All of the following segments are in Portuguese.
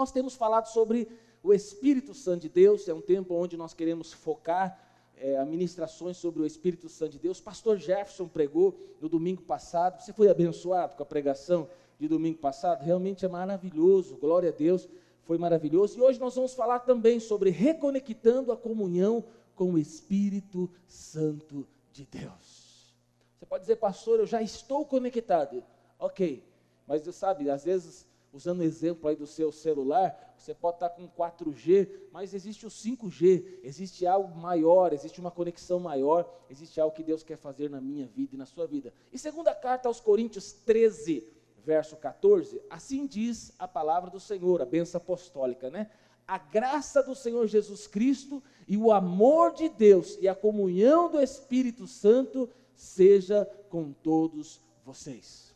Nós temos falado sobre o Espírito Santo de Deus, é um tempo onde nós queremos focar é, ministrações sobre o Espírito Santo de Deus. Pastor Jefferson pregou no domingo passado. Você foi abençoado com a pregação de domingo passado? Realmente é maravilhoso, glória a Deus, foi maravilhoso. E hoje nós vamos falar também sobre reconectando a comunhão com o Espírito Santo de Deus. Você pode dizer, pastor, eu já estou conectado. Ok, mas você sabe, às vezes usando o exemplo aí do seu celular, você pode estar com 4G, mas existe o 5G, existe algo maior, existe uma conexão maior, existe algo que Deus quer fazer na minha vida e na sua vida. E segunda carta aos Coríntios 13, verso 14, assim diz a palavra do Senhor, a benção apostólica, né? A graça do Senhor Jesus Cristo e o amor de Deus e a comunhão do Espírito Santo seja com todos vocês.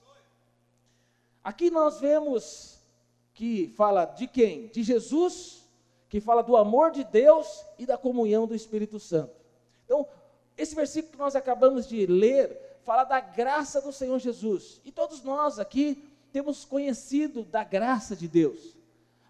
Aqui nós vemos que fala de quem? De Jesus, que fala do amor de Deus e da comunhão do Espírito Santo. Então, esse versículo que nós acabamos de ler fala da graça do Senhor Jesus. E todos nós aqui temos conhecido da graça de Deus.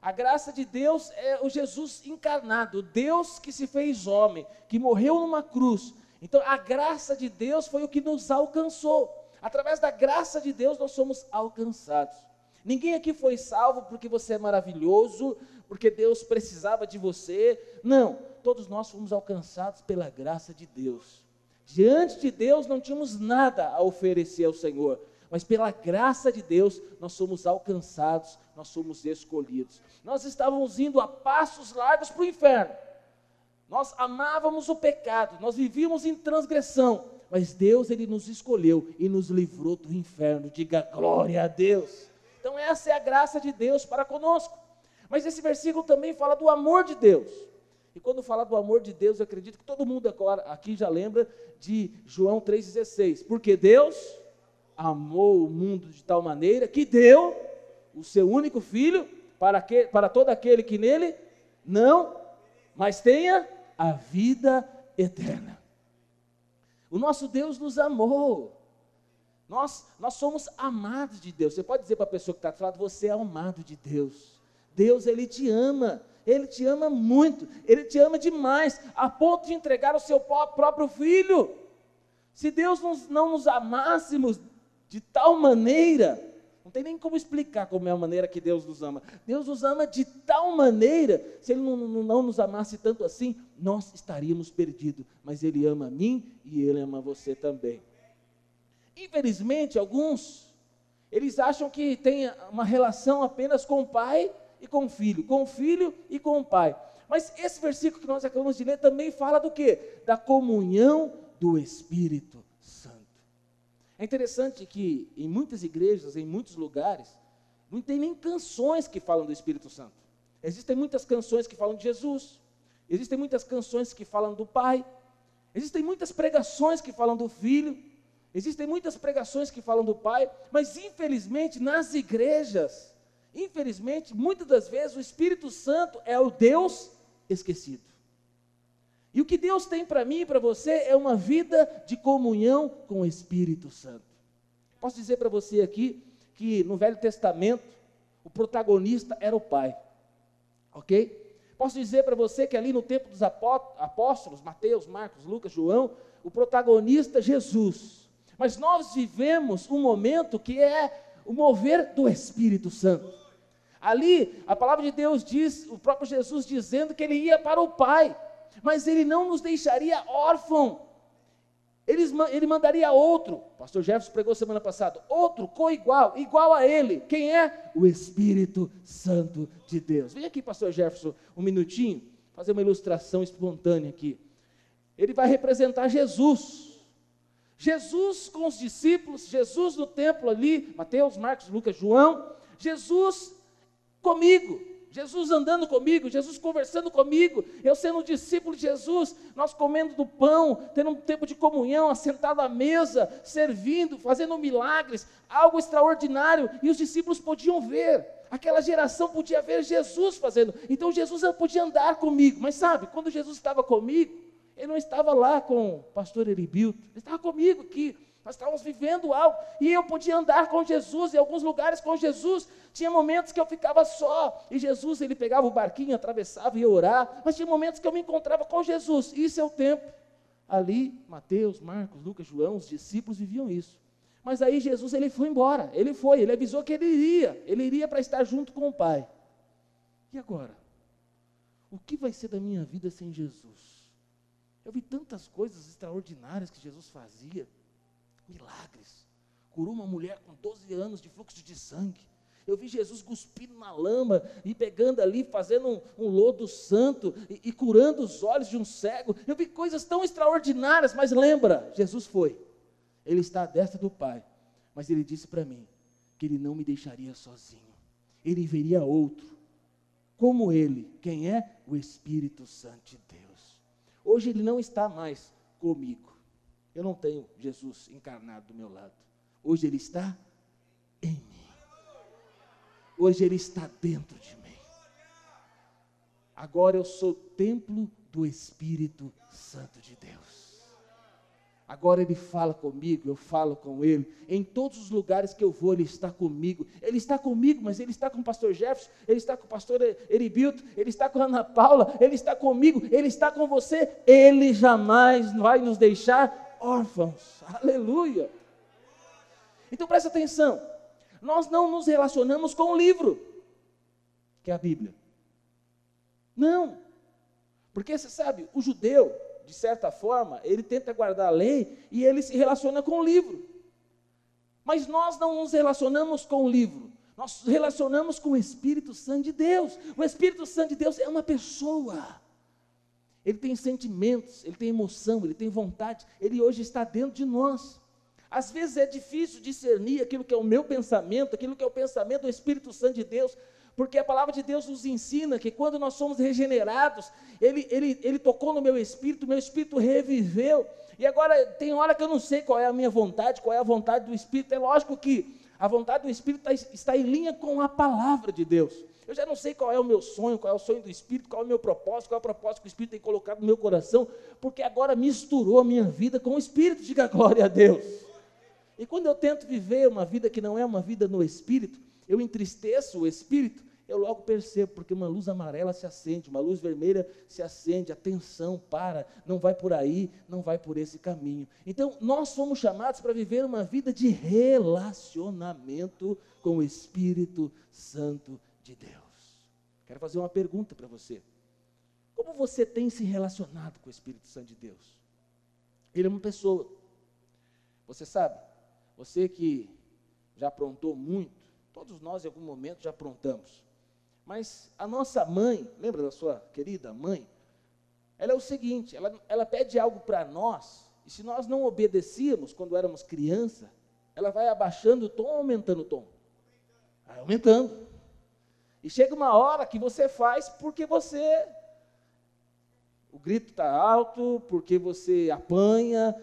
A graça de Deus é o Jesus encarnado, Deus que se fez homem, que morreu numa cruz. Então, a graça de Deus foi o que nos alcançou. Através da graça de Deus nós somos alcançados. Ninguém aqui foi salvo porque você é maravilhoso, porque Deus precisava de você. Não, todos nós fomos alcançados pela graça de Deus. Diante de Deus não tínhamos nada a oferecer ao Senhor, mas pela graça de Deus nós somos alcançados, nós somos escolhidos. Nós estávamos indo a passos largos para o inferno. Nós amávamos o pecado, nós vivíamos em transgressão, mas Deus ele nos escolheu e nos livrou do inferno. Diga glória a Deus. Então essa é a graça de Deus para conosco. Mas esse versículo também fala do amor de Deus. E quando fala do amor de Deus, eu acredito que todo mundo agora aqui já lembra de João 3,16. Porque Deus amou o mundo de tal maneira que deu o seu único filho para, que, para todo aquele que nele não, mas tenha a vida eterna. O nosso Deus nos amou. Nós, nós somos amados de Deus. Você pode dizer para a pessoa que está do lado, você é amado de Deus. Deus, Ele te ama. Ele te ama muito. Ele te ama demais, a ponto de entregar o seu próprio filho. Se Deus não nos amássemos de tal maneira, não tem nem como explicar como é a maneira que Deus nos ama. Deus nos ama de tal maneira, se Ele não, não, não nos amasse tanto assim, nós estaríamos perdidos. Mas Ele ama a mim e Ele ama você também. Infelizmente, alguns, eles acham que tem uma relação apenas com o pai e com o filho, com o filho e com o pai. Mas esse versículo que nós acabamos de ler também fala do que? Da comunhão do Espírito é interessante que em muitas igrejas, em muitos lugares, não tem nem canções que falam do Espírito Santo. Existem muitas canções que falam de Jesus, existem muitas canções que falam do Pai, existem muitas pregações que falam do Filho, existem muitas pregações que falam do Pai, mas infelizmente nas igrejas, infelizmente, muitas das vezes o Espírito Santo é o Deus esquecido. E o que Deus tem para mim e para você é uma vida de comunhão com o Espírito Santo. Posso dizer para você aqui que no Velho Testamento o protagonista era o Pai, ok? Posso dizer para você que ali no tempo dos apóstolos, Mateus, Marcos, Lucas, João, o protagonista Jesus. Mas nós vivemos um momento que é o mover do Espírito Santo. Ali, a palavra de Deus diz, o próprio Jesus dizendo que ele ia para o Pai mas ele não nos deixaria órfão. Ele, ele mandaria outro. Pastor Jefferson pregou semana passada. Outro co-igual, igual a ele. Quem é? O Espírito Santo de Deus. Vem aqui, pastor Jefferson, um minutinho, fazer uma ilustração espontânea aqui. Ele vai representar Jesus. Jesus com os discípulos, Jesus no templo ali, Mateus, Marcos, Lucas, João, Jesus comigo. Jesus andando comigo, Jesus conversando comigo, eu sendo um discípulo de Jesus, nós comendo do pão, tendo um tempo de comunhão, assentado à mesa, servindo, fazendo milagres, algo extraordinário, e os discípulos podiam ver, aquela geração podia ver Jesus fazendo, então Jesus podia andar comigo, mas sabe, quando Jesus estava comigo, ele não estava lá com o pastor Eribilto, ele estava comigo aqui, nós estávamos vivendo algo, e eu podia andar com Jesus, em alguns lugares com Jesus, tinha momentos que eu ficava só, e Jesus, ele pegava o barquinho, atravessava e ia orar, mas tinha momentos que eu me encontrava com Jesus, isso é o tempo. Ali, Mateus, Marcos, Lucas, João, os discípulos viviam isso. Mas aí Jesus, ele foi embora, ele foi, ele avisou que ele iria, ele iria para estar junto com o Pai. E agora? O que vai ser da minha vida sem Jesus? Eu vi tantas coisas extraordinárias que Jesus fazia milagres. Curou uma mulher com 12 anos de fluxo de sangue. Eu vi Jesus cuspindo na lama e pegando ali, fazendo um, um lodo santo e, e, curando os olhos de um cego. Eu vi coisas tão extraordinárias, mas lembra, Jesus foi. Ele está à destra do Pai. Mas ele disse para mim que ele não me deixaria sozinho. Ele veria outro, como ele. Quem é? O Espírito Santo de Deus. Hoje ele não está mais comigo. Eu não tenho Jesus encarnado do meu lado. Hoje Ele está em mim. Hoje Ele está dentro de mim. Agora eu sou templo do Espírito Santo de Deus. Agora Ele fala comigo, eu falo com Ele. Em todos os lugares que eu vou, Ele está comigo. Ele está comigo, mas Ele está com o pastor Jefferson, Ele está com o pastor Eribilto, Ele está com a Ana Paula, Ele está comigo, Ele está com você. Ele jamais vai nos deixar órfãos. Aleluia. Então presta atenção. Nós não nos relacionamos com o livro, que é a Bíblia. Não. Porque você sabe, o judeu, de certa forma, ele tenta guardar a lei e ele se relaciona com o livro. Mas nós não nos relacionamos com o livro. Nós nos relacionamos com o Espírito Santo de Deus. O Espírito Santo de Deus é uma pessoa. Ele tem sentimentos, ele tem emoção, ele tem vontade, ele hoje está dentro de nós. Às vezes é difícil discernir aquilo que é o meu pensamento, aquilo que é o pensamento do Espírito Santo de Deus, porque a palavra de Deus nos ensina que quando nós somos regenerados, ele, ele, ele tocou no meu espírito, meu espírito reviveu, e agora tem hora que eu não sei qual é a minha vontade, qual é a vontade do Espírito, é lógico que a vontade do Espírito está, está em linha com a palavra de Deus. Eu já não sei qual é o meu sonho, qual é o sonho do Espírito, qual é o meu propósito, qual é o propósito que o Espírito tem colocado no meu coração, porque agora misturou a minha vida com o Espírito. Diga glória a Deus. E quando eu tento viver uma vida que não é uma vida no Espírito, eu entristeço o Espírito, eu logo percebo, porque uma luz amarela se acende, uma luz vermelha se acende, atenção, para, não vai por aí, não vai por esse caminho. Então, nós somos chamados para viver uma vida de relacionamento com o Espírito Santo de Deus. Quero fazer uma pergunta para você. Como você tem se relacionado com o Espírito Santo de Deus? Ele é uma pessoa. Você sabe, você que já aprontou muito, todos nós em algum momento já aprontamos. Mas a nossa mãe, lembra da sua querida mãe? Ela é o seguinte, ela, ela pede algo para nós, e se nós não obedecíamos quando éramos criança, ela vai abaixando o tom ou aumentando o tom? Vai aumentando. E chega uma hora que você faz porque você. O grito está alto, porque você apanha,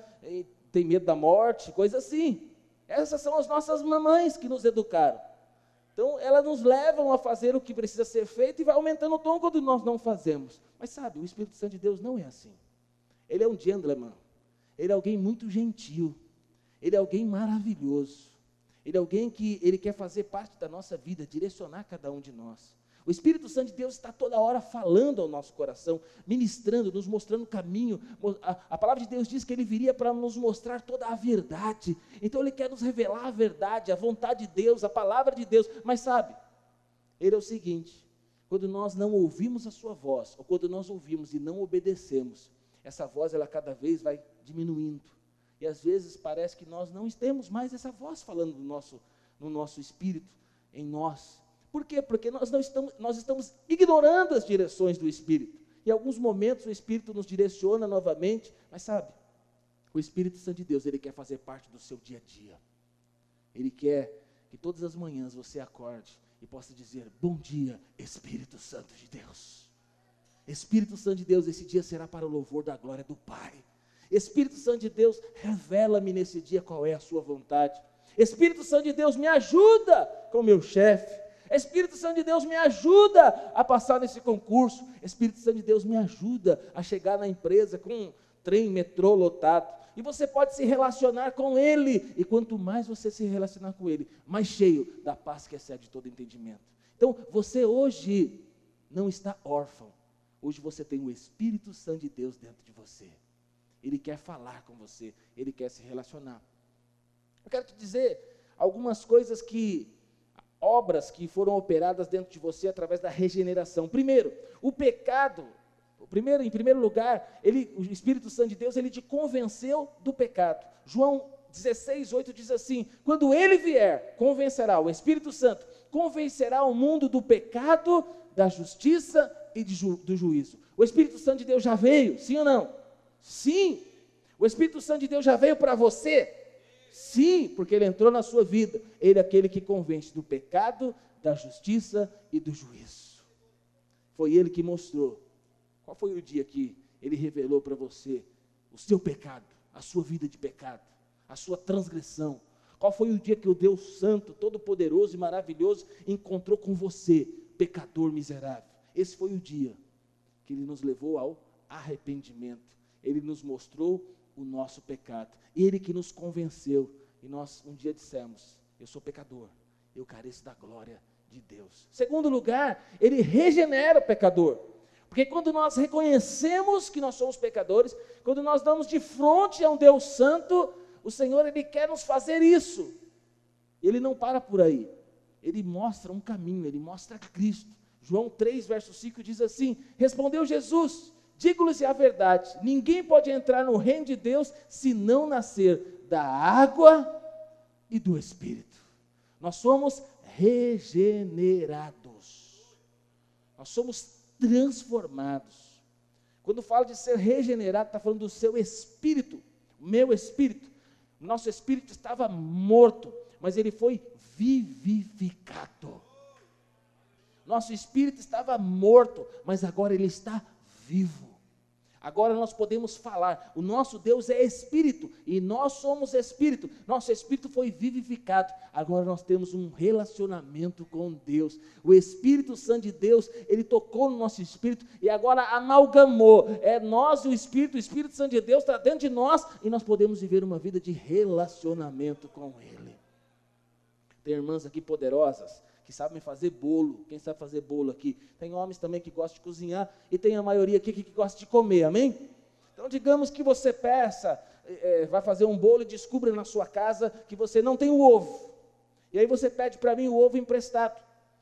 tem medo da morte, coisa assim. Essas são as nossas mamães que nos educaram. Então, elas nos levam a fazer o que precisa ser feito e vai aumentando o tom quando nós não fazemos. Mas sabe, o Espírito Santo de Deus não é assim. Ele é um gentleman. Ele é alguém muito gentil. Ele é alguém maravilhoso. Ele é alguém que ele quer fazer parte da nossa vida, direcionar cada um de nós. O Espírito Santo de Deus está toda hora falando ao nosso coração, ministrando, nos mostrando o caminho. A, a, palavra de Deus diz que ele viria para nos mostrar toda a verdade. Então ele quer nos revelar a verdade, a vontade de Deus, a palavra de Deus. Mas sabe, ele é o seguinte: quando nós não ouvimos a sua voz, ou quando nós ouvimos e não obedecemos, essa voz ela cada vez vai diminuindo. E às vezes parece que nós não temos mais essa voz falando no nosso, no nosso espírito, em nós. Por quê? Porque nós, não estamos, nós estamos ignorando as direções do Espírito. Em alguns momentos o Espírito nos direciona novamente, mas sabe, o Espírito Santo de Deus, ele quer fazer parte do seu dia a dia. Ele quer que todas as manhãs você acorde e possa dizer: Bom dia, Espírito Santo de Deus. Espírito Santo de Deus, esse dia será para o louvor da glória do Pai. Espírito Santo de Deus, revela-me nesse dia qual é a sua vontade. Espírito Santo de Deus, me ajuda com meu chefe. Espírito Santo de Deus, me ajuda a passar nesse concurso. Espírito Santo de Deus, me ajuda a chegar na empresa com um trem, metrô lotado. e você pode se relacionar com Ele. E quanto mais você se relacionar com Ele, mais cheio da paz que excede todo entendimento. Então, você hoje não está órfão. Hoje você tem o Espírito Santo de Deus dentro de você. Ele quer falar com você, ele quer se relacionar. Eu quero te dizer algumas coisas que obras que foram operadas dentro de você através da regeneração. Primeiro, o pecado Primeiro, em primeiro lugar, ele, o Espírito Santo de Deus, ele te convenceu do pecado. João 16, 8 diz assim: Quando ele vier, convencerá, o Espírito Santo convencerá o mundo do pecado, da justiça e ju, do juízo. O Espírito Santo de Deus já veio, sim ou não? Sim. O Espírito Santo de Deus já veio para você? Sim, porque ele entrou na sua vida. Ele é aquele que convence do pecado, da justiça e do juízo. Foi ele que mostrou qual foi o dia que ele revelou para você o seu pecado, a sua vida de pecado, a sua transgressão? Qual foi o dia que o Deus Santo, Todo-Poderoso e Maravilhoso encontrou com você, pecador miserável? Esse foi o dia que ele nos levou ao arrependimento. Ele nos mostrou o nosso pecado. Ele que nos convenceu. E nós um dia dissemos: Eu sou pecador, eu careço da glória de Deus. Segundo lugar, ele regenera o pecador. Porque quando nós reconhecemos que nós somos pecadores, quando nós damos de frente a um Deus santo, o Senhor ele quer nos fazer isso. Ele não para por aí. Ele mostra um caminho, ele mostra Cristo. João 3, verso 5 diz assim: Respondeu Jesus: Digo-lhes a verdade, ninguém pode entrar no reino de Deus se não nascer da água e do Espírito. Nós somos regenerados. Nós somos transformados. Quando fala de ser regenerado, está falando do seu espírito, meu espírito. Nosso espírito estava morto, mas ele foi vivificado. Nosso espírito estava morto, mas agora ele está vivo. Agora nós podemos falar, o nosso Deus é espírito e nós somos espírito. Nosso espírito foi vivificado. Agora nós temos um relacionamento com Deus. O Espírito Santo de Deus, ele tocou no nosso espírito e agora amalgamou. É nós e o Espírito, o Espírito Santo de Deus está dentro de nós e nós podemos viver uma vida de relacionamento com Ele. Tem irmãs aqui poderosas que sabem fazer bolo. Quem sabe fazer bolo aqui? Tem homens também que gostam de cozinhar e tem a maioria aqui que, gosta de comer, amém? Então, digamos que você peça, é, vai fazer um bolo e descubra na sua casa que você não tem o ovo. E aí você pede para mim o ovo emprestado.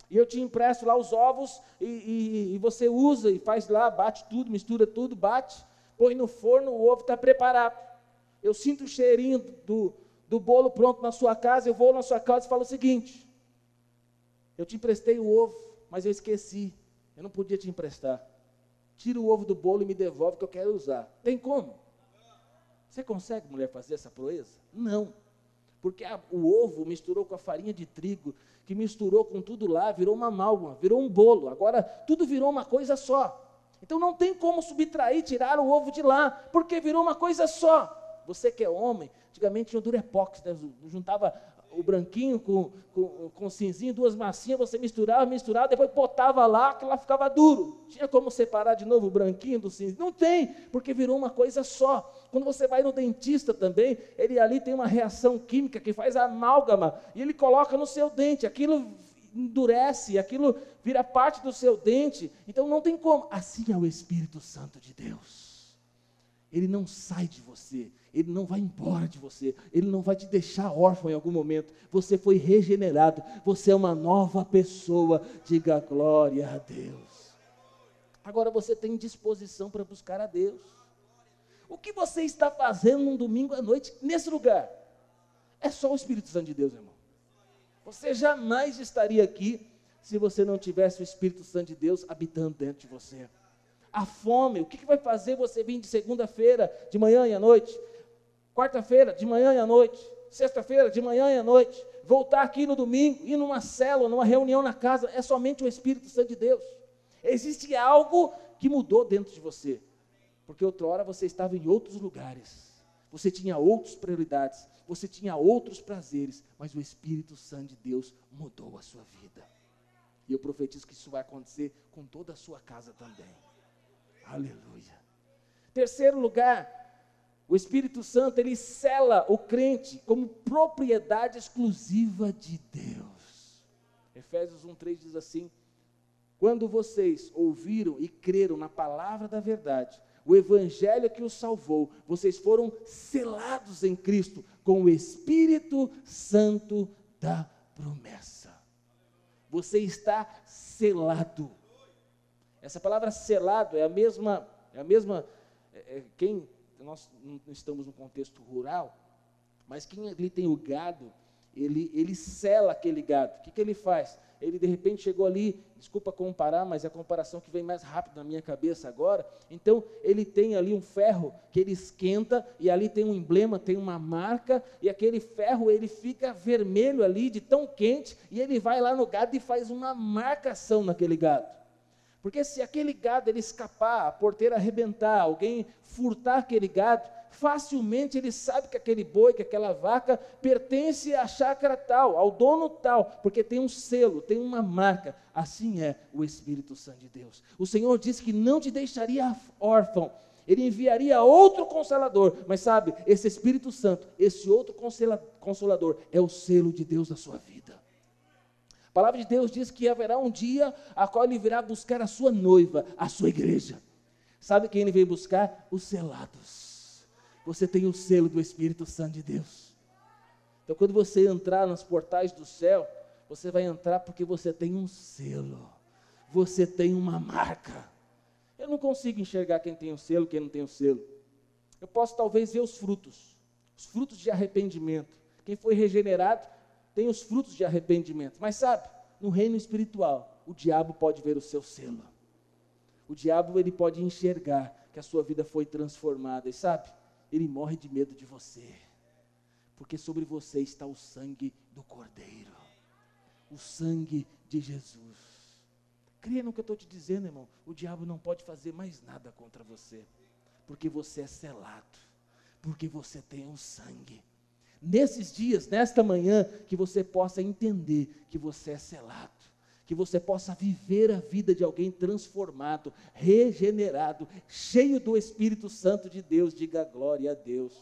E eu te empresto lá os ovos e, e, e, você usa e faz lá, bate tudo, mistura tudo, bate, põe no forno, o ovo está preparado. Eu sinto o cheirinho do, do bolo pronto na sua casa, eu vou na sua casa e falo o seguinte: eu te emprestei o ovo, mas eu esqueci. Eu não podia te emprestar. Tira o ovo do bolo e me devolve que eu quero usar. Tem como? Você consegue, mulher, fazer essa proeza? Não. Porque a, o ovo misturou com a farinha de trigo, que misturou com tudo lá, virou uma amálgama, virou um bolo. Agora tudo virou uma coisa só. Então não tem como subtrair, tirar o ovo de lá, porque virou uma coisa só. Você que é homem, antigamente tinha o Durepox, né? juntava o branquinho com, com, com cinzinho, duas massinhas, você misturava, misturava, depois botava lá, que lá ficava duro. Tinha como separar de novo o branquinho do cinzinho? Não tem, porque virou uma coisa só. Quando você vai no dentista também, ele ali tem uma reação química que faz amálgama, e ele coloca no seu dente, aquilo endurece, aquilo vira parte do seu dente. Então não tem como. Assim é o Espírito Santo de Deus. Ele não sai de você, ele não vai embora de você, ele não vai te deixar órfão em algum momento. Você foi regenerado, você é uma nova pessoa. Diga glória a Deus. Agora você tem disposição para buscar a Deus. O que você está fazendo num domingo à noite nesse lugar? É só o Espírito Santo de Deus, irmão. Você jamais estaria aqui se você não tivesse o Espírito Santo de Deus habitando dentro de você a fome. O que, que vai fazer você vir de segunda-feira, de manhã e à noite? Quarta-feira, de manhã e à noite? Sexta-feira, de manhã e à noite? Voltar aqui no domingo, ir numa célula, numa reunião na casa, é somente o Espírito Santo de Deus. Existe algo que mudou dentro de você. Porque outrora você estava em outros lugares. Você tinha outras prioridades, você tinha outros prazeres, mas o Espírito Santo de Deus mudou a sua vida. E eu profetizo que isso vai acontecer com toda a sua casa também. Aleluia. Terceiro lugar, O Espírito Santo, ele cela o crente como propriedade exclusiva de Deus. Efésios 1:3 diz assim: Quando vocês ouviram e creram na palavra da verdade, o evangelho que os salvou, vocês foram selados em Cristo com o Espírito Santo da promessa. Você está selado. Essa palavra selado é a mesma, é a mesma, é, é quem nós não estamos no contexto rural, mas quem ali tem o gado, ele, ele sela aquele gado. O que, que ele faz? Ele de repente chegou ali, desculpa comparar, mas é a comparação que vem mais rápido na minha cabeça agora. Então, ele tem ali um ferro que ele esquenta, e ali tem um emblema, tem uma marca, e aquele ferro ele fica vermelho ali, de tão quente, e ele vai lá no gado e faz uma marcação naquele gado. Porque se aquele gado ele escapar, a porteira arrebentar, alguém furtar aquele gado, facilmente ele sabe que aquele boi, que aquela vaca pertence à chácara tal, ao dono tal, porque tem um selo, tem uma marca. Assim é o Espírito Santo de Deus. O Senhor disse que não te deixaria órfão, ele enviaria outro consolador, mas sabe, esse Espírito Santo, esse outro consolador, é o selo de Deus na sua vida. A palavra de Deus diz que haverá um dia a qual ele virá buscar a sua noiva, a sua igreja. Sabe quem ele veio buscar? Os selados. Você tem o selo do Espírito Santo de Deus. Então, quando você entrar nos portais do céu, você vai entrar porque você tem um selo. Você tem uma marca. Eu não consigo enxergar quem tem o selo, quem não tem o selo. Eu posso talvez ver os frutos, os frutos de arrependimento. Quem foi regenerado tem os frutos de arrependimento. Mas sabe, no reino espiritual, o diabo pode ver o seu selo. O diabo ele pode enxergar que a sua vida foi transformada. E sabe, ele morre de medo de você. Porque sobre você está o sangue do Cordeiro. O sangue de Jesus. Creia no que eu estou te dizendo, irmão. O diabo não pode fazer mais nada contra você. Porque você é selado. Porque você tem o sangue nesses dias, nesta manhã, que você possa entender que você é selado, que você possa viver a vida de alguém transformado, regenerado, cheio do Espírito Santo de Deus. Diga glória a Deus.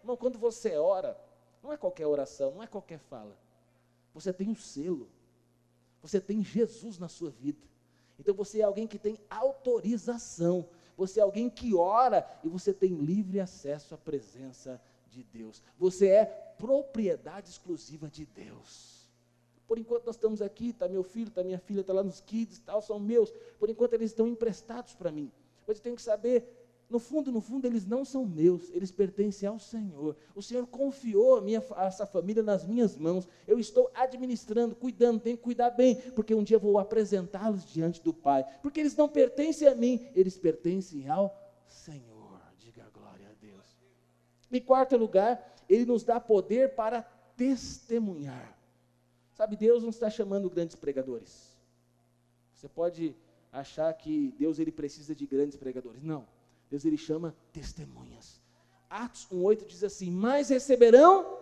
Irmão, quando você ora, não é qualquer oração, não é qualquer fala. Você tem um selo. Você tem Jesus na sua vida. Então você é alguém que tem autorização. Você é alguém que ora e você tem livre acesso à presença de Deus. Você é propriedade exclusiva de Deus. Por enquanto nós estamos aqui, está meu filho, está minha filha, está lá nos kids, tal, são meus. Por enquanto eles estão emprestados para mim. Mas eu tenho que saber no fundo, no fundo, eles não são meus, eles pertencem ao Senhor. O Senhor confiou a minha, essa família nas minhas mãos. Eu estou administrando, cuidando, tenho que cuidar bem, porque um dia vou apresentá-los diante do Pai. Porque eles não pertencem a mim, eles pertencem ao Senhor. Em quarto lugar, ele nos dá poder para testemunhar. Sabe, Deus não está chamando grandes pregadores. Você pode achar que Deus ele precisa de grandes pregadores. Não. Deus ele chama testemunhas. Atos 1:8 diz assim: "Mas receberão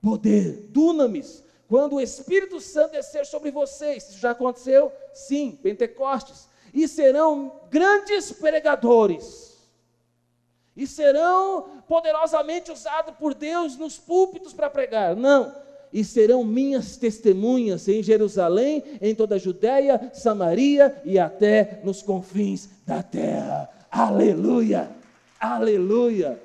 poder, dunamis, quando o Espírito Santo descer sobre vocês". Isso já aconteceu? Sim, Pentecostes. E serão grandes pregadores e serão poderosamente usados por Deus nos púlpitos para pregar. Não. E serão minhas testemunhas em Jerusalém, em toda a Judéia, Samaria e até nos confins da terra. Aleluia! Aleluia!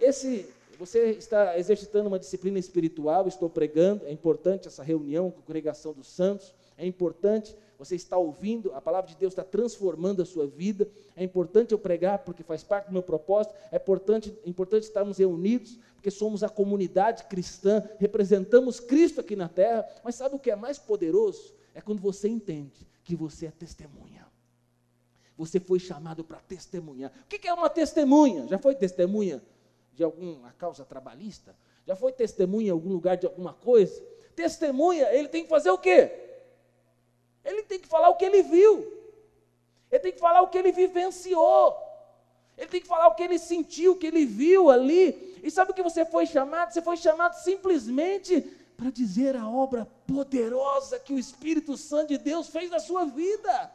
Esse, você está exercitando uma disciplina espiritual, estou pregando, é importante essa reunião congregação dos santos, é importante você está ouvindo, a palavra de Deus está transformando a sua vida. É importante eu pregar, porque faz parte do meu propósito. É importante, é importante estarmos reunidos, porque somos a comunidade cristã, representamos Cristo aqui na terra. Mas sabe o que é mais poderoso? É quando você entende que você é testemunha. Você foi chamado para testemunhar. O que é uma testemunha? Já foi testemunha de alguma causa trabalhista? Já foi testemunha em algum lugar de alguma coisa? Testemunha, ele tem que fazer o quê? Ele tem que falar o que ele viu. Ele tem que falar o que ele vivenciou. Ele tem que falar o que ele sentiu, o que ele viu ali. E sabe o que você foi chamado? Você foi chamado simplesmente para dizer a obra poderosa que o Espírito Santo de Deus fez na sua vida.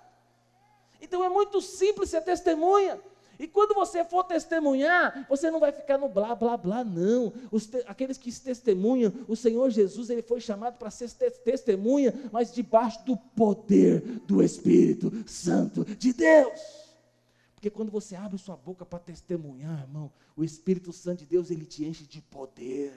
Então é muito simples ser testemunha. E quando você for testemunhar, você não vai ficar no blá, blá, blá, não. Te, aqueles que se testemunham, o Senhor Jesus, ele foi chamado para ser testemunha, mas debaixo do poder do Espírito Santo de Deus. Porque quando você abre sua boca para testemunhar, irmão, o Espírito Santo de Deus, ele te enche de poder.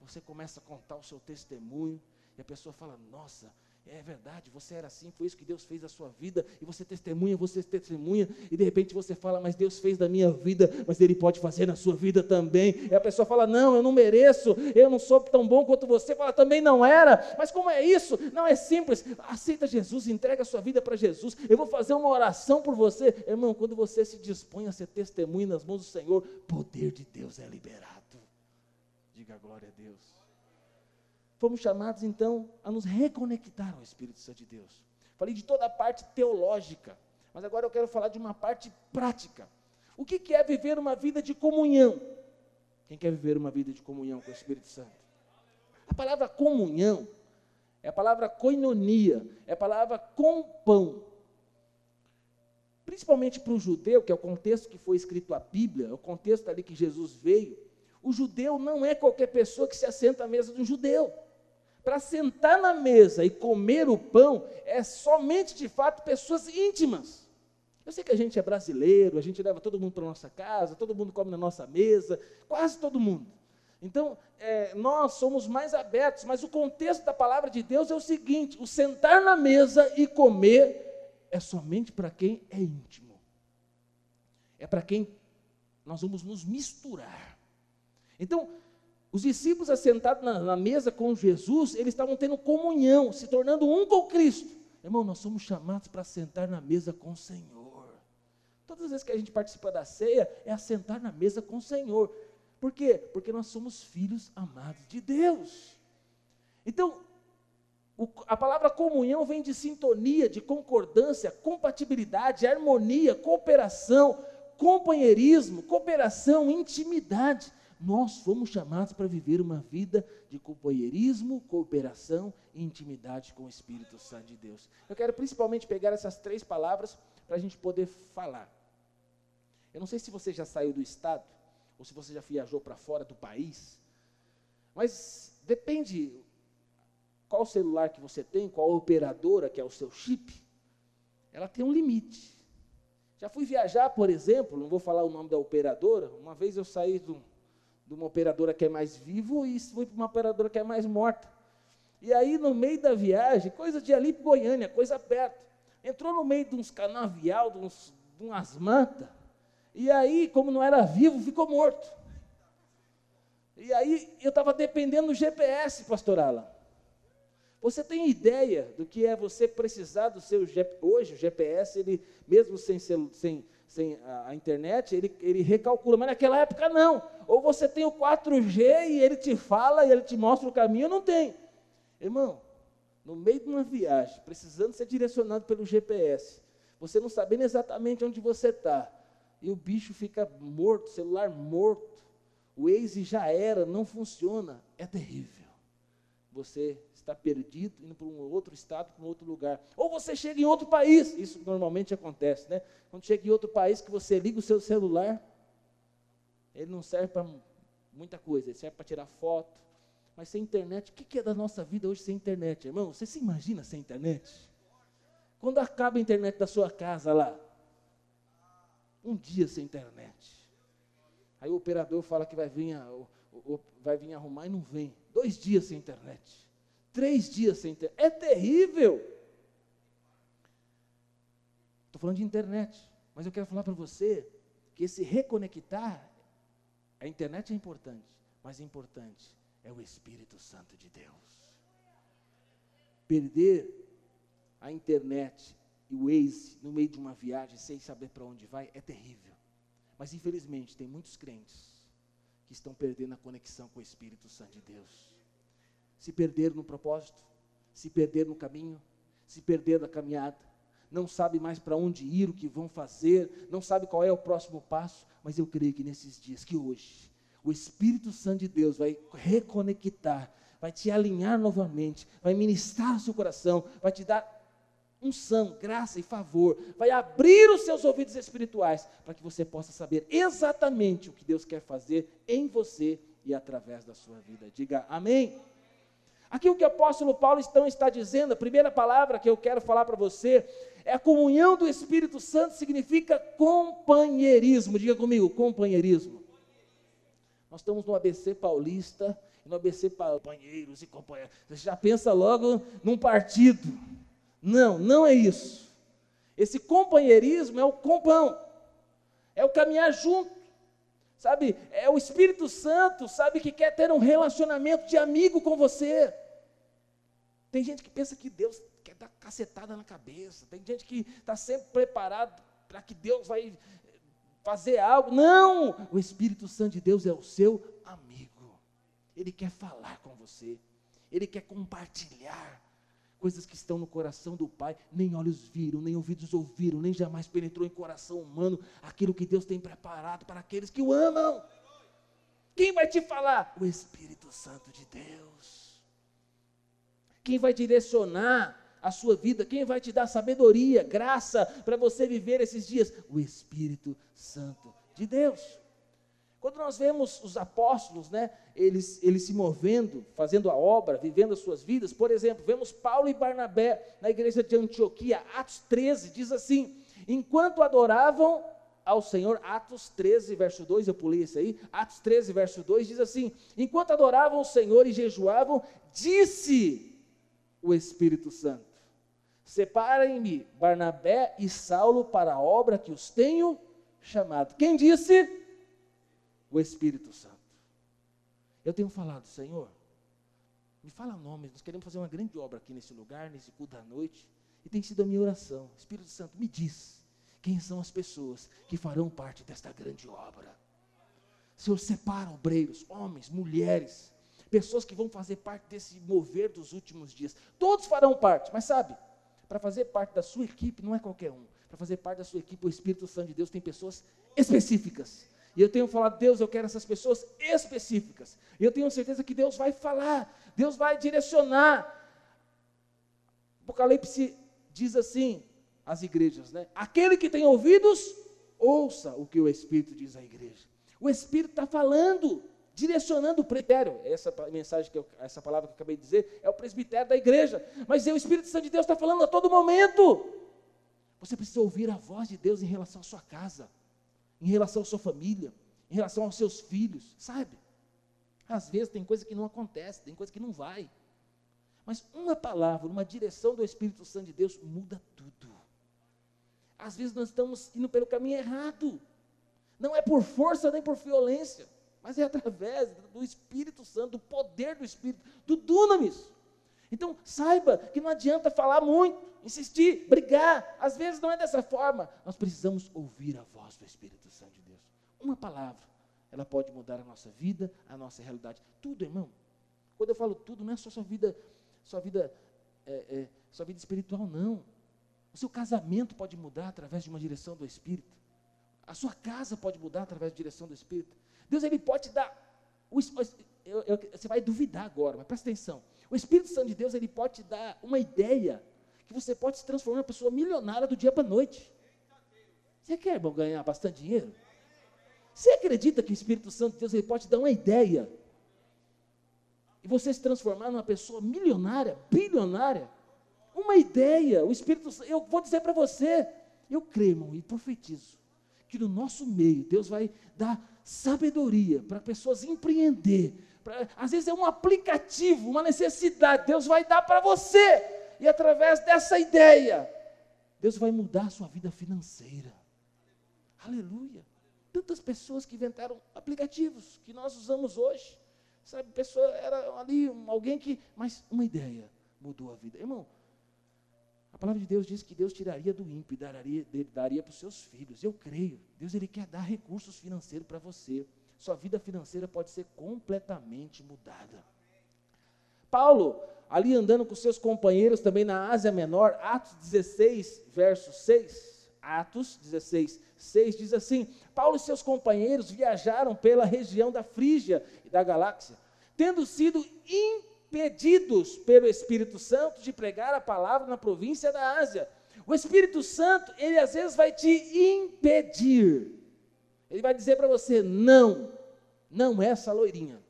Você começa a contar o seu testemunho, e a pessoa fala: Nossa, é verdade, você era assim, foi isso que Deus fez na sua vida, e você testemunha, você testemunha, e de repente você fala, mas Deus fez da minha vida, mas Ele pode fazer na sua vida também. E a pessoa fala, não, eu não mereço, eu não sou tão bom quanto você, fala, também não era, mas como é isso? Não é simples, aceita Jesus, entrega a sua vida para Jesus, eu vou fazer uma oração por você. Irmão, quando você se dispõe a ser testemunha nas mãos do Senhor, poder de Deus é liberado. Diga glória a Deus fomos chamados então a nos reconectar ao Espírito Santo de Deus. Falei de toda a parte teológica, mas agora eu quero falar de uma parte prática. O que, é viver uma vida de comunhão? Quem quer viver uma vida de comunhão com o Espírito Santo? A palavra comunhão é a palavra koinonia, é a palavra com pão. Principalmente para o judeu, que é o contexto que foi escrito a Bíblia, é o contexto ali que Jesus veio, o judeu não é qualquer pessoa que se assenta à mesa um judeu para sentar na mesa e comer o pão é somente de fato pessoas íntimas. Eu sei que a gente é brasileiro, a gente leva todo mundo para nossa casa, todo mundo come na nossa mesa, quase todo mundo. Então, é, nós somos mais abertos, mas o contexto da palavra de Deus é o seguinte: o sentar na mesa e comer é somente para quem é íntimo, é para quem nós vamos nos misturar. Então, os discípulos assentados na, na, mesa com Jesus, eles estavam tendo comunhão, se tornando um com Cristo. Irmão, nós somos chamados para sentar na mesa com o Senhor. Todas as vezes que a gente participa da ceia, é assentar na mesa com o Senhor. Por quê? Porque nós somos filhos amados de Deus. Então, o, a palavra comunhão vem de sintonia, de concordância, compatibilidade, harmonia, cooperação, companheirismo, cooperação, intimidade. Nós fomos chamados para viver uma vida de companheirismo, cooperação e intimidade com o Espírito Santo de Deus. Eu quero principalmente pegar essas três palavras para a gente poder falar. Eu não sei se você já saiu do estado, ou se você já viajou para fora do país, mas depende qual celular que você tem, qual operadora que é o seu chip, ela tem um limite. Já fui viajar, por exemplo, não vou falar o nome da operadora, uma vez eu saí do de uma operadora que é mais vivo e fui para uma operadora que é mais morta. E aí, no meio da viagem, coisa de ali para Goiânia, coisa perto, entrou no meio de uns canavial, de, uns, de umas mantas, e aí, como não era vivo, ficou morto. E aí, eu estava dependendo do GPS, pastor Alan. Você tem ideia do que é você precisar do seu GPS? Hoje, o GPS, ele, mesmo sem, sem, sem a, a, internet, ele, ele recalcula, mas naquela época não. Ou você tem o 4G e ele te fala e ele te mostra o caminho, não tem. Irmão, no meio de uma viagem, precisando ser direcionado pelo GPS, você não sabendo exatamente onde você está, e o bicho fica morto, celular morto, o Waze já era, não funciona, é terrível. Você está perdido, indo para um outro estado, para um outro lugar. Ou você chega em outro país, isso normalmente acontece, né? Quando chega em outro país que você liga o seu celular, ele não serve para muita coisa, ele serve para tirar foto. Mas sem internet, o que é da nossa vida hoje sem internet, irmão? Você se imagina sem internet? Quando acaba a internet da sua casa lá, um dia sem internet. Aí o operador fala que vai vir, vai vir arrumar e não vem. Dois dias sem internet. Três dias sem internet. É terrível. Estou falando de internet. Mas eu quero falar para você que esse reconectar, a internet é importante, mas importante é o Espírito Santo de Deus. Perder a internet e o Waze no meio de uma viagem sem saber para onde vai é terrível. Mas infelizmente tem muitos crentes que estão perdendo a conexão com o Espírito Santo de Deus se perder no propósito, se perder no caminho, se perder na caminhada, não sabe mais para onde ir, o que vão fazer, não sabe qual é o próximo passo, mas eu creio que nesses dias, que hoje, o Espírito Santo de Deus vai reconectar, vai te alinhar novamente, vai ministrar o seu coração, vai te dar unção, graça e favor, vai abrir os seus ouvidos espirituais para que você possa saber exatamente o que Deus quer fazer em você e através da sua vida. Diga amém. Aqui o que o apóstolo Paulo então está dizendo, a primeira palavra que eu quero falar para você é a comunhão do Espírito Santo significa companheirismo. Diga comigo, companheirismo. Nós estamos no ABC Paulista, no ABC companheiros e companheiros. Você já pensa logo num partido. Não, não é isso. Esse companheirismo é o compão, é o caminhar junto, sabe? É o Espírito Santo, sabe, que quer ter um relacionamento de amigo com você. Tem gente que pensa que Deus quer dar cacetada na cabeça, tem gente que está sempre preparado para que Deus vai fazer algo. Não! O Espírito Santo de Deus é o seu amigo. Ele quer falar com você, ele quer compartilhar coisas que estão no coração do Pai, nem olhos viram, nem ouvidos ouviram, nem jamais penetrou em coração humano aquilo que Deus tem preparado para aqueles que o amam. Quem vai te falar? O Espírito Santo de Deus. Quem vai direcionar a sua vida? Quem vai te dar sabedoria, graça para você viver esses dias? O Espírito Santo de Deus. Quando nós vemos os apóstolos, né, eles, eles se movendo, fazendo a obra, vivendo as suas vidas, por exemplo, vemos Paulo e Barnabé na igreja de Antioquia, Atos 13, diz assim: enquanto adoravam ao Senhor, Atos 13, verso 2, eu pulei esse aí, Atos 13, verso 2, diz assim: enquanto adoravam o Senhor e jejuavam, disse o Espírito Santo: Separem-me Barnabé e Saulo para a obra que os tenho chamado. Quem disse? O Espírito Santo. Eu tenho falado, Senhor, me fala nome, nós queremos fazer uma grande obra aqui nesse lugar, nesse culto da noite, e tem sido a minha oração. Espírito Santo, me diz quem são as pessoas que farão parte desta grande obra. Senhor, separa obreiros, homens, mulheres, pessoas que vão fazer parte desse mover dos últimos dias. Todos farão parte, mas sabe, para fazer parte da sua equipe não é qualquer um. Para fazer parte da sua equipe, o Espírito Santo de Deus tem pessoas específicas e eu tenho falado, Deus, eu quero essas pessoas específicas. E eu tenho certeza que Deus vai falar, Deus vai direcionar. Apocalipse diz assim às igrejas, né? Aquele que tem ouvidos, ouça o que o Espírito diz à igreja. O Espírito está falando, direcionando o presbitério. Essa mensagem que eu, essa palavra que eu acabei de dizer é o presbitério da igreja. Mas é o Espírito Santo de Deus está falando a todo momento. Você precisa ouvir a voz de Deus em relação à sua casa em relação à sua família, em relação aos seus filhos, sabe? Às vezes tem coisa que não acontece, tem coisa que não vai. Mas uma palavra, uma direção do Espírito Santo de Deus muda tudo. Às vezes nós estamos indo pelo caminho errado. Não é por força nem por violência, mas é através do Espírito Santo, do poder do Espírito, do dunamis. Então, saiba que não adianta falar muito, insistir, brigar. Às vezes não é dessa forma. Nós precisamos ouvir a voz do Espírito Santo de Deus. Uma palavra, ela pode mudar a nossa vida, a nossa realidade. Tudo, irmão. Quando eu falo tudo, não é só sua vida, sua vida, é, é, sua vida espiritual, não. O seu casamento pode mudar através de uma direção do Espírito. A sua casa pode mudar através da direção do Espírito. Deus ele pode dar. O, eu, eu, você vai duvidar agora, mas presta atenção. O Espírito Santo de Deus, ele pode te dar uma ideia que você pode se transformar em uma pessoa milionária do dia para a noite. Você quer, irmão, ganhar bastante dinheiro? Você acredita que o Espírito Santo de Deus ele pode te dar uma ideia e você se transformar numa pessoa milionária, bilionária? Uma ideia, o Espírito Santo, eu vou dizer para você, eu creio, irmão, e profetizo, que no nosso meio Deus vai dar sabedoria para pessoas empreender, Pra, às vezes é um aplicativo, uma necessidade. Deus vai dar para você. E através dessa ideia, Deus vai mudar a sua vida financeira. Aleluia. Tantas pessoas que inventaram aplicativos que nós usamos hoje. Sabe, pessoa era ali alguém que, mas uma ideia mudou a vida. Irmão, a palavra de Deus diz que Deus tiraria do ímpio e daria, daria para os seus filhos. Eu creio. Deus ele quer dar recursos financeiros para você sua vida financeira pode ser completamente mudada. Paulo, ali andando com seus companheiros também na Ásia Menor, Atos 16, verso 6. Atos 16, 6 diz assim: Paulo e seus companheiros viajaram pela região da Frígia e da Galáxia, tendo sido impedidos pelo Espírito Santo de pregar a palavra na província da Ásia. O Espírito Santo, ele às vezes vai te impedir. Ele vai dizer para você: não, não é essa loirinha.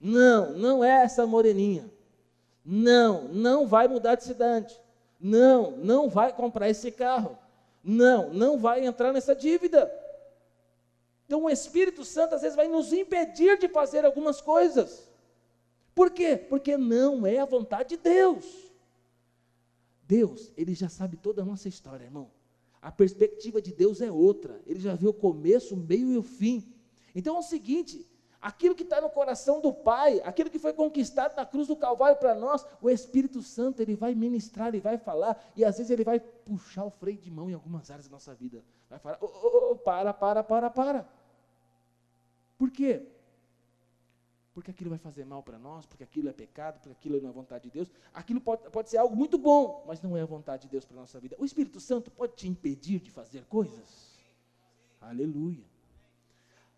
Não, não é essa moreninha. Não, não vai mudar de cidade. Não, não vai comprar esse carro. Não, não vai entrar nessa dívida. Então o Espírito Santo às vezes vai nos impedir de fazer algumas coisas. Por quê? Porque não é a vontade de Deus. Deus, ele já sabe toda a nossa história, irmão. A perspectiva de Deus é outra. Ele já viu o começo, o meio e o fim. Então é o seguinte: aquilo que está no coração do Pai, aquilo que foi conquistado na cruz do Calvário para nós, o Espírito Santo ele vai ministrar, ele vai falar, e às vezes ele vai puxar o freio de mão em algumas áreas da nossa vida. Vai falar: oh, oh, oh, para, para, para, para. Por quê? Porque aquilo vai fazer mal para nós, porque aquilo é pecado, porque aquilo não é vontade de Deus. Aquilo pode, pode ser algo muito bom, mas não é a vontade de Deus para a nossa vida. O Espírito Santo pode te impedir de fazer coisas. Aleluia.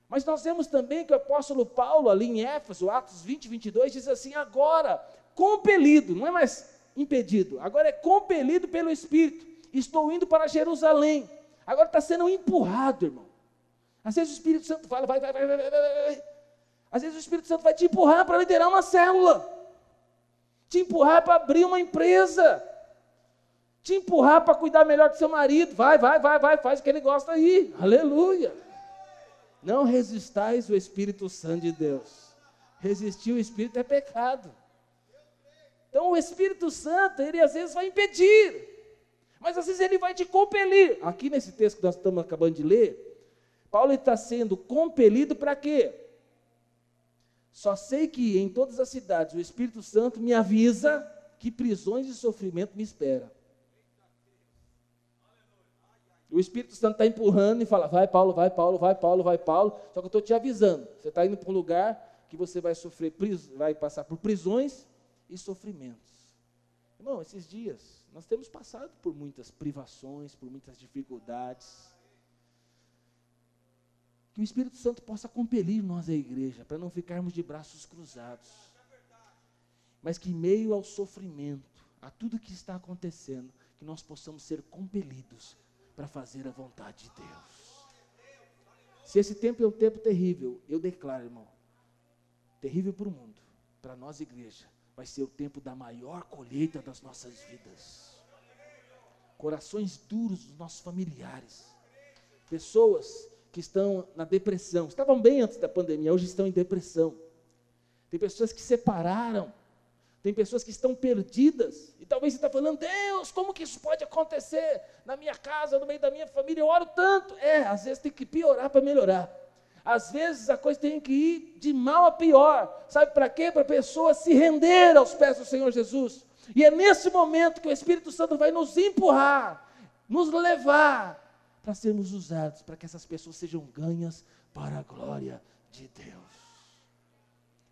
Mas nós vemos também que o apóstolo Paulo, ali em Éfeso, Atos 20, 22, diz assim: agora, compelido, não é mais impedido, agora é compelido pelo Espírito, estou indo para Jerusalém. Agora está sendo empurrado, irmão. Às vezes o Espírito Santo fala, vai, vai, vai, vai, vai, vai. Às vezes o Espírito Santo vai te empurrar para liderar uma célula, te empurrar para abrir uma empresa, te empurrar para cuidar melhor do seu marido. Vai, vai, vai, vai, faz o que ele gosta aí. Aleluia. Não resistais o Espírito Santo de Deus. Resistir o Espírito é pecado. Então o Espírito Santo, ele às vezes vai impedir, mas às vezes ele vai te compelir. Aqui nesse texto que nós estamos acabando de ler, Paulo está sendo compelido para quê? Só sei que em todas as cidades o Espírito Santo me avisa que prisões e sofrimento me esperam. O Espírito Santo está empurrando e fala: vai, Paulo, vai, Paulo, vai, Paulo, vai, Paulo. Só que eu estou te avisando: você está indo para um lugar que você vai sofrer, vai passar por prisões e sofrimentos. Irmão, esses dias nós temos passado por muitas privações, por muitas dificuldades. Que o Espírito Santo possa compelir nós, a igreja, para não ficarmos de braços cruzados. Mas que, em meio ao sofrimento, a tudo que está acontecendo, que nós possamos ser compelidos para fazer a vontade de Deus. Se esse tempo é um tempo terrível, eu declaro, irmão, terrível para o mundo, para nós, igreja, vai ser o tempo da maior colheita das nossas vidas. Corações duros dos nossos familiares, pessoas que estão na depressão. Estavam bem antes da pandemia, hoje estão em depressão. Tem pessoas que separaram. Tem pessoas que estão perdidas. E talvez você está falando, Deus, como que isso pode acontecer na minha casa, no meio da minha família? Eu oro tanto. É, às vezes tem que piorar para melhorar. Às vezes a coisa tem que ir de mal a pior. Sabe para quê? Para a pessoa se render aos pés do Senhor Jesus. E é nesse momento que o Espírito Santo vai nos empurrar, nos levar para sermos usados, para que essas pessoas sejam ganhas para a glória de Deus.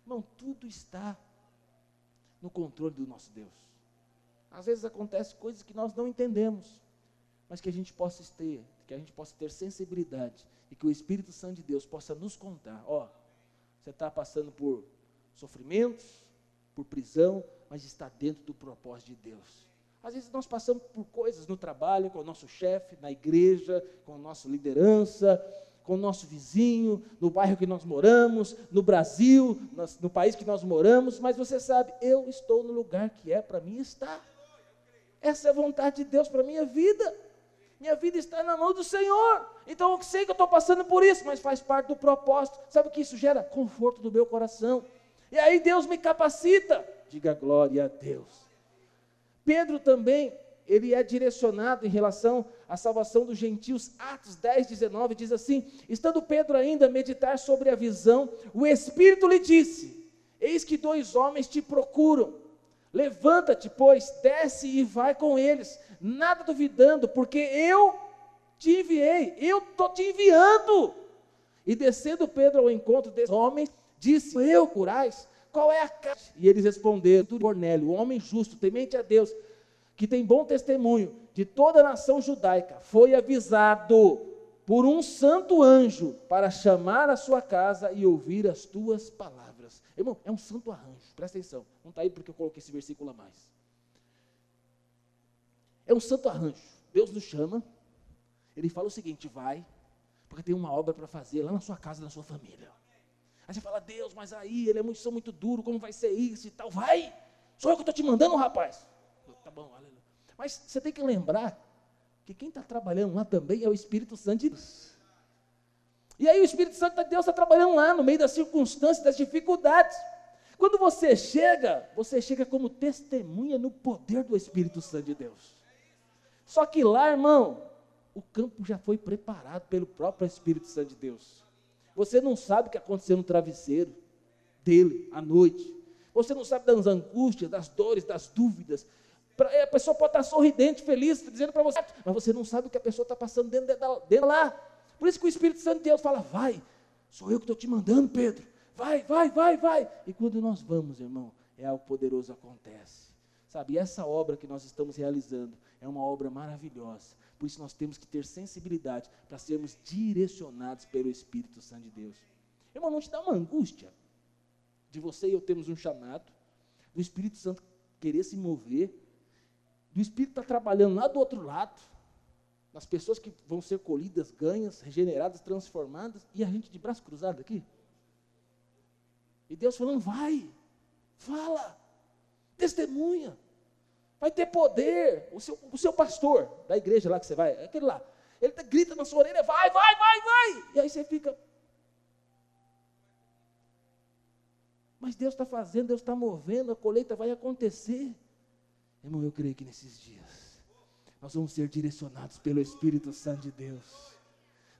Irmão, tudo está no controle do nosso Deus. Às vezes acontecem coisas que nós não entendemos, mas que a gente possa ter, que a gente possa ter sensibilidade e que o Espírito Santo de Deus possa nos contar, ó, você está passando por sofrimentos, por prisão, mas está dentro do propósito de Deus. Às vezes nós passamos por coisas no trabalho, com o nosso chefe, na igreja, com a nossa liderança, com o nosso vizinho, no bairro que nós moramos, no Brasil, no país que nós moramos, mas você sabe, eu estou no lugar que é para mim estar. Essa é a vontade de Deus para a minha vida. Minha vida está na mão do Senhor. Então eu sei que eu estou passando por isso, mas faz parte do propósito. Sabe o que isso gera? Conforto do meu coração. E aí Deus me capacita. Diga glória a Deus. Pedro também, ele é direcionado em relação à salvação dos gentios. Atos 10, 19 diz assim: Estando Pedro ainda a meditar sobre a visão, o Espírito lhe disse: Eis que dois homens te procuram. Levanta-te, pois, desce e vai com eles, nada duvidando, porque eu te enviei, eu estou te enviando. E descendo Pedro ao encontro desses homens, disse: Eu curais qual é a casa? E eles responderam: Cornélio, um homem justo, temente a Deus, que tem bom testemunho de toda a nação judaica, foi avisado por um santo anjo para chamar a sua casa e ouvir as tuas palavras. Irmão, é um santo arranjo, presta atenção. Não está aí porque eu coloquei esse versículo a mais. É um santo arranjo. Deus nos chama, ele fala o seguinte: vai, porque tem uma obra para fazer lá na sua casa, na sua família. Aí você fala, Deus, mas aí ele é muito, sou muito duro, como vai ser isso e tal? Vai, sou eu que estou te mandando, rapaz. Tá bom, aleluia. Mas você tem que lembrar que quem está trabalhando lá também é o Espírito Santo de Deus. E aí o Espírito Santo de Deus está trabalhando lá, no meio das circunstâncias, das dificuldades. Quando você chega, você chega como testemunha no poder do Espírito Santo de Deus. Só que lá, irmão, o campo já foi preparado pelo próprio Espírito Santo de Deus. Você não sabe o que aconteceu no travesseiro dele à noite. Você não sabe das angústias, das dores, das dúvidas. A pessoa pode estar sorridente, feliz, dizendo para você, mas você não sabe o que a pessoa está passando dentro, dentro lá. Por isso que o Espírito Santo de Deus fala: vai, sou eu que estou te mandando, Pedro. Vai, vai, vai, vai. E quando nós vamos, irmão, é algo poderoso acontece. Sabe, e essa obra que nós estamos realizando é uma obra maravilhosa. Por isso nós temos que ter sensibilidade para sermos direcionados pelo Espírito Santo de Deus. Irmão, não te dá uma angústia de você e eu termos um chamado, do Espírito Santo querer se mover, do Espírito estar tá trabalhando lá do outro lado, nas pessoas que vão ser colhidas, ganhas, regeneradas, transformadas, e a gente de braço cruzado aqui. E Deus falando, vai, fala, testemunha vai ter poder. O seu, o seu pastor da igreja lá que você vai, aquele lá, ele grita na sua orelha, vai, vai, vai, vai. E aí você fica. Mas Deus está fazendo, Deus está movendo, a colheita vai acontecer. Irmão, eu creio que nesses dias nós vamos ser direcionados pelo Espírito Santo de Deus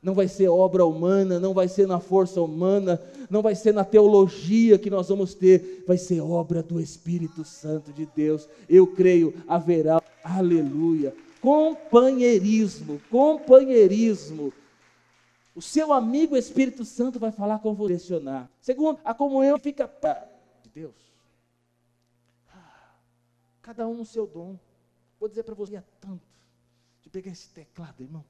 não vai ser obra humana, não vai ser na força humana, não vai ser na teologia que nós vamos ter, vai ser obra do Espírito Santo de Deus. Eu creio, haverá, aleluia, companheirismo, companheirismo. O seu amigo Espírito Santo vai falar com você. Segundo, a comunhão fica de Deus. Cada um no seu dom. Vou dizer para você, tanto de pegar esse teclado, irmão.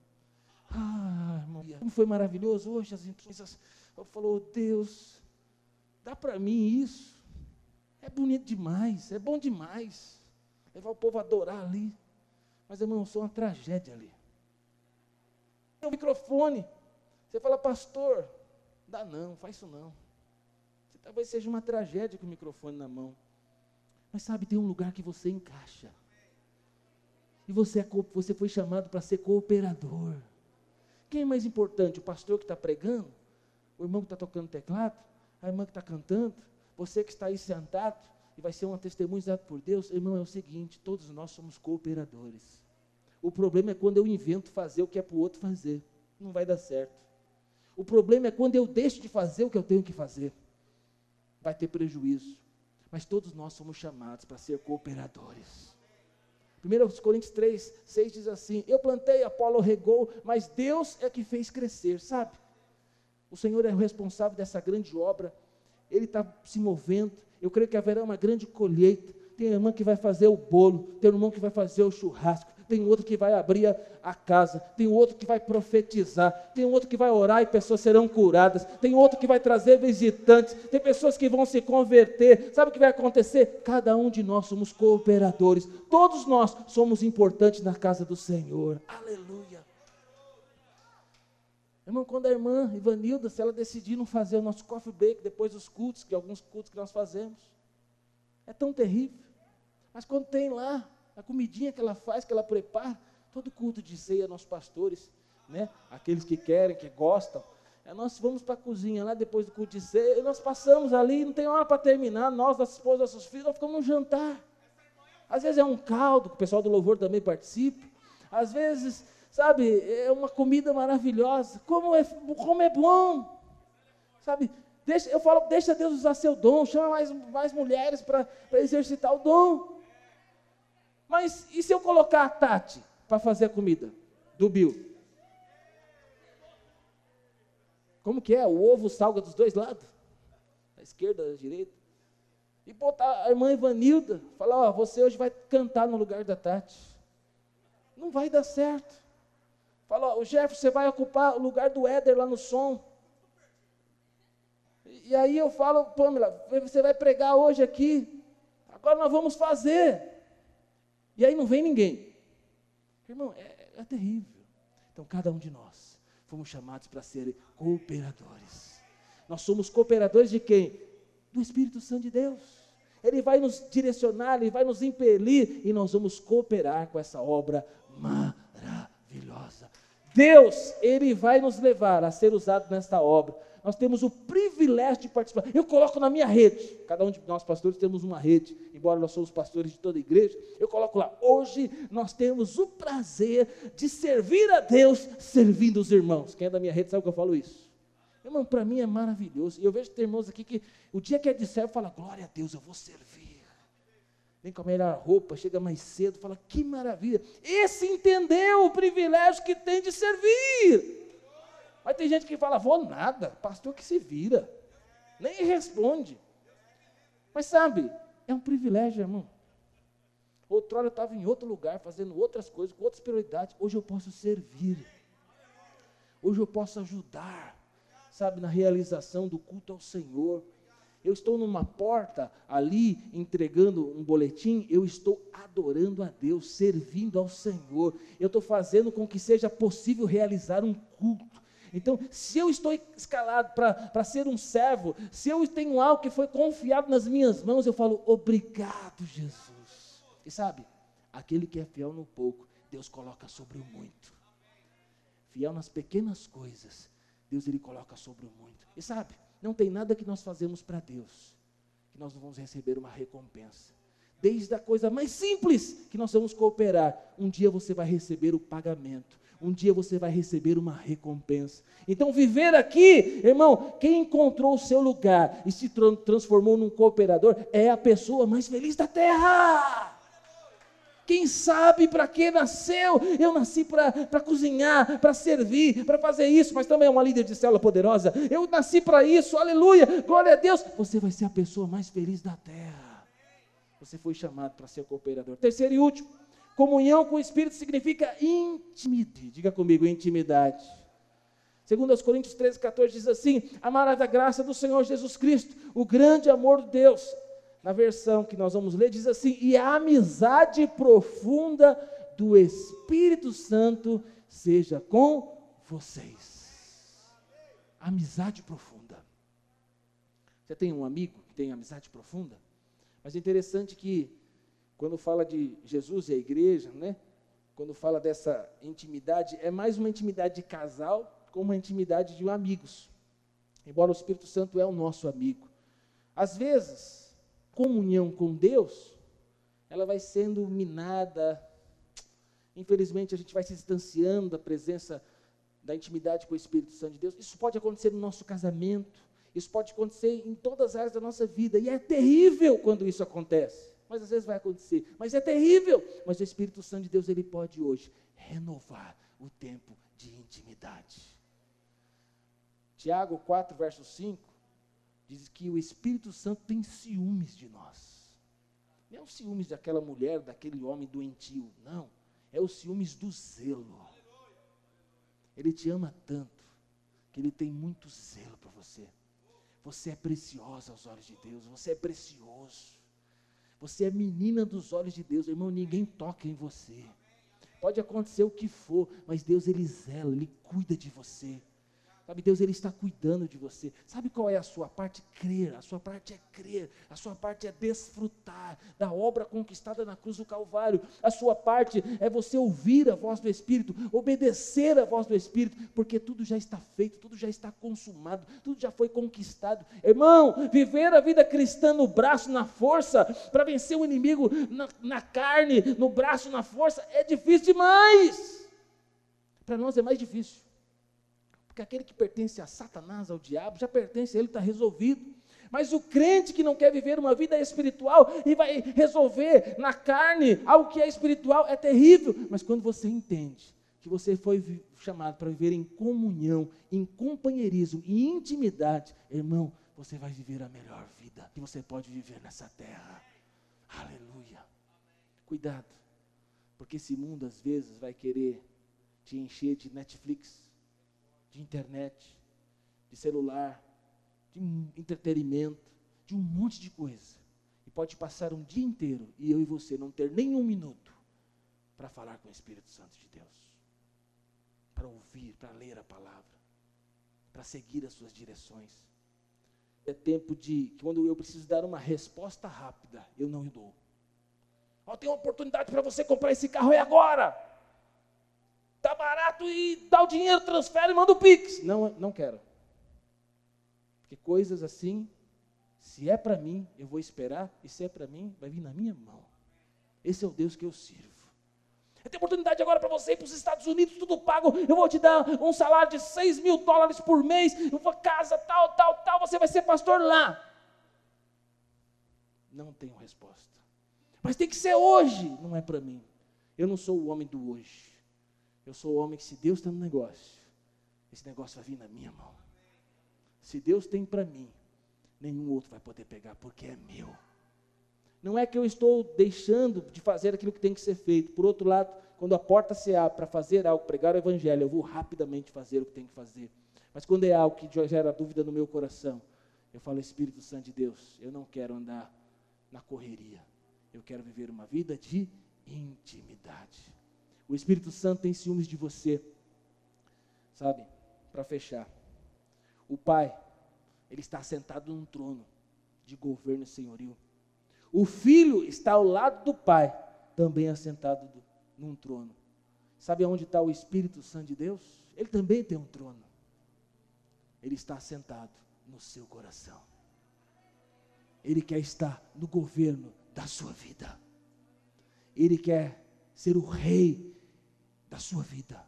Ah, irmão, como foi maravilhoso hoje as. Eu falou, Deus, dá para mim isso. É bonito demais, é bom demais. Levar o povo a adorar ali. Mas, irmão, sou uma tragédia ali. O microfone. Você fala, pastor, dá não, faz isso não. Você, talvez seja uma tragédia com o microfone na mão. Mas sabe, tem um lugar que você encaixa. E você, é, você foi chamado para ser cooperador. Quem é mais importante? O pastor que está pregando? O irmão que está tocando teclado? A irmã que está cantando? Você que está aí sentado e vai ser uma testemunha dada por Deus? Irmão, é o seguinte: todos nós somos cooperadores. O problema é quando eu invento fazer o que é para o outro fazer. Não vai dar certo. O problema é quando eu deixo de fazer o que eu tenho que fazer. Vai ter prejuízo. Mas todos nós somos chamados para ser cooperadores. 1 Coríntios 3, 6 diz assim: Eu plantei, Apolo regou, mas Deus é que fez crescer, sabe? O Senhor é o responsável dessa grande obra, Ele está se movendo. Eu creio que haverá uma grande colheita. Tem irmã que vai fazer o bolo, tem irmão que vai fazer o churrasco, tem outro que vai abrir a, casa, tem outro que vai profetizar, tem outro que vai orar e pessoas serão curadas, tem outro que vai trazer visitantes, tem pessoas que vão se converter. Sabe o que vai acontecer? Cada um de nós somos cooperadores, todos nós somos importantes na casa do Senhor. Aleluia. Irmão, quando a irmã Ivanilda, se ela decidir não fazer o nosso coffee break depois dos cultos, que alguns cultos que nós fazemos, é tão terrível. Mas quando tem lá a comidinha que ela faz, que ela prepara, todo culto de ceia, nossos pastores, né? aqueles que querem, que gostam, é, nós vamos para a cozinha lá depois do culto de ceia, e nós passamos ali, não tem hora para terminar, nós, nossas esposas, nossos filhos, nós ficamos no jantar. Às vezes é um caldo, que o pessoal do louvor também participa, às vezes, sabe, é uma comida maravilhosa, como é, como é bom, sabe, deixa, eu falo, deixa Deus usar seu dom, chama mais, mais mulheres para exercitar o dom. Mas e se eu colocar a Tati para fazer a comida do Bill? Como que é? O ovo salga dos dois lados? Da esquerda, da direita. E botar a irmã Ivanilda, falar, ó, você hoje vai cantar no lugar da Tati. Não vai dar certo. Fala, o Jefferson, você vai ocupar o lugar do Éder lá no som. E aí eu falo, Pamela, você vai pregar hoje aqui. Agora nós vamos fazer. E aí não vem ninguém. Irmão, é, é terrível. Então cada um de nós fomos chamados para serem cooperadores. Nós somos cooperadores de quem? Do Espírito Santo de Deus. Ele vai nos direcionar, ele vai nos impelir e nós vamos cooperar com essa obra maravilhosa. Deus, ele vai nos levar a ser usado nesta obra nós temos o privilégio de participar. Eu coloco na minha rede, cada um de nós pastores temos uma rede, embora nós somos pastores de toda a igreja, eu coloco lá, hoje nós temos o prazer de servir a Deus servindo os irmãos. Quem é da minha rede sabe que eu falo isso. Irmão, para mim é maravilhoso. E eu vejo tem irmãos aqui que o dia que é de servo, fala, glória a Deus, eu vou servir. Vem com a melhor roupa, chega mais cedo, fala, que maravilha. Esse entendeu o privilégio que tem de servir. Mas tem gente que fala, vou nada, pastor que se vira, nem responde. Mas sabe, é um privilégio, irmão. Outrora eu estava em outro lugar, fazendo outras coisas, com outras prioridades. Hoje eu posso servir. Hoje eu posso ajudar, sabe, na realização do culto ao Senhor. Eu estou numa porta ali entregando um boletim, eu estou adorando a Deus, servindo ao Senhor. Eu estou fazendo com que seja possível realizar um culto. Então, se eu estou escalado para ser um servo, se eu tenho algo que foi confiado nas minhas mãos, eu falo, obrigado, Jesus. E sabe, aquele que é fiel no pouco, Deus coloca sobre o muito. Fiel nas pequenas coisas, Deus ele coloca sobre o muito. E sabe, não tem nada que nós fazemos para Deus que nós não vamos receber uma recompensa. Desde a coisa mais simples que nós vamos cooperar, um dia você vai receber o pagamento um dia você vai receber uma recompensa. Então, viver aqui, irmão, quem encontrou o seu lugar e se transformou num cooperador é a pessoa mais feliz da terra. Quem sabe para que nasceu? Eu nasci para cozinhar, para servir, para fazer isso, mas também é uma líder de célula poderosa. Eu nasci para isso, aleluia, glória a Deus. Você vai ser a pessoa mais feliz da terra. Você foi chamado para ser cooperador. Terceiro e último, Comunhão com o Espírito significa intimidade. Diga comigo, intimidade. Segundo os Coríntios 13, 14 diz assim: Amar da graça do Senhor Jesus Cristo, o grande amor de Deus. Na versão que nós vamos ler diz assim: E a amizade profunda do Espírito Santo seja com vocês. Amizade profunda. Você tem um amigo que tem amizade profunda? Mas é interessante que quando fala de Jesus e a igreja, né? Quando fala dessa intimidade, é mais uma intimidade de casal como uma intimidade de amigos. Embora o Espírito Santo é o nosso amigo. Às vezes, comunhão com Deus, ela vai sendo minada. Infelizmente, a gente vai se distanciando da presença da intimidade com o Espírito Santo de Deus. Isso pode acontecer no nosso casamento, isso pode acontecer em todas as áreas da nossa vida, e é terrível quando isso acontece mas às vezes vai acontecer. Mas é terrível. Mas o Espírito Santo de Deus, ele pode hoje renovar o tempo de intimidade. Tiago 4, verso 5, diz que o Espírito Santo tem ciúmes de nós. Não é o ciúmes daquela mulher, daquele homem doentio, não. É o ciúmes do zelo. Ele te ama tanto, que ele tem muito zelo para você. Você é preciosa aos olhos de Deus, você é precioso. Você é menina dos olhos de Deus, irmão, ninguém toca em você. Pode acontecer o que for, mas Deus ele zela, ele cuida de você. Sabe, Deus ele está cuidando de você. Sabe qual é a sua parte? Crer. A sua parte é crer. A sua parte é desfrutar da obra conquistada na cruz do Calvário. A sua parte é você ouvir a voz do Espírito, obedecer a voz do Espírito, porque tudo já está feito, tudo já está consumado, tudo já foi conquistado. Irmão, viver a vida cristã no braço, na força, para vencer o inimigo na, na carne, no braço, na força, é difícil demais. Para nós é mais difícil. Porque aquele que pertence a Satanás, ao diabo, já pertence a ele, está resolvido. Mas o crente que não quer viver uma vida espiritual e vai resolver na carne algo que é espiritual é terrível. Mas quando você entende que você foi chamado para viver em comunhão, em companheirismo, em intimidade, irmão, você vai viver a melhor vida que você pode viver nessa terra. Aleluia. Cuidado, porque esse mundo às vezes vai querer te encher de Netflix, de internet, de celular, de entretenimento, de um monte de coisa. E pode passar um dia inteiro e eu e você não ter nenhum minuto para falar com o Espírito Santo de Deus, para ouvir, para ler a palavra, para seguir as suas direções. É tempo de, quando eu preciso dar uma resposta rápida, eu não dou. Oh, tem uma oportunidade para você comprar esse carro, é agora. Está barato e dá o dinheiro, transfere e manda o Pix. Não, não quero. Porque coisas assim, se é para mim, eu vou esperar, e se é para mim, vai vir na minha mão. Esse é o Deus que eu sirvo. Eu tenho oportunidade agora para você ir para os Estados Unidos, tudo pago. Eu vou te dar um salário de 6 mil dólares por mês, uma casa, tal, tal, tal. Você vai ser pastor lá. Não tenho resposta. Mas tem que ser hoje, não é para mim. Eu não sou o homem do hoje. Eu sou o homem que, se Deus está no negócio, esse negócio vai vir na minha mão. Se Deus tem para mim, nenhum outro vai poder pegar, porque é meu. Não é que eu estou deixando de fazer aquilo que tem que ser feito. Por outro lado, quando a porta se abre para fazer algo, pregar o evangelho, eu vou rapidamente fazer o que tem que fazer. Mas quando é algo que gera dúvida no meu coração, eu falo, Espírito Santo de Deus, eu não quero andar na correria. Eu quero viver uma vida de intimidade. O Espírito Santo tem ciúmes de você. Sabe? Para fechar. O Pai, ele está sentado num trono de governo senhorio. O Filho está ao lado do Pai, também assentado do, num trono. Sabe aonde está o Espírito Santo de Deus? Ele também tem um trono. Ele está sentado no seu coração. Ele quer estar no governo da sua vida. Ele quer ser o rei da sua vida.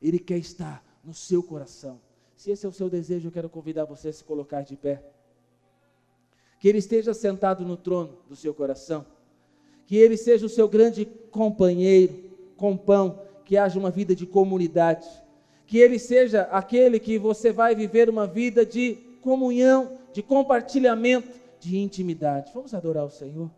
Ele quer estar no seu coração. Se esse é o seu desejo, eu quero convidar você a se colocar de pé. Que Ele esteja sentado no trono do seu coração. Que Ele seja o seu grande companheiro, compão, que haja uma vida de comunidade. Que Ele seja aquele que você vai viver uma vida de comunhão, de compartilhamento, de intimidade. Vamos adorar o Senhor.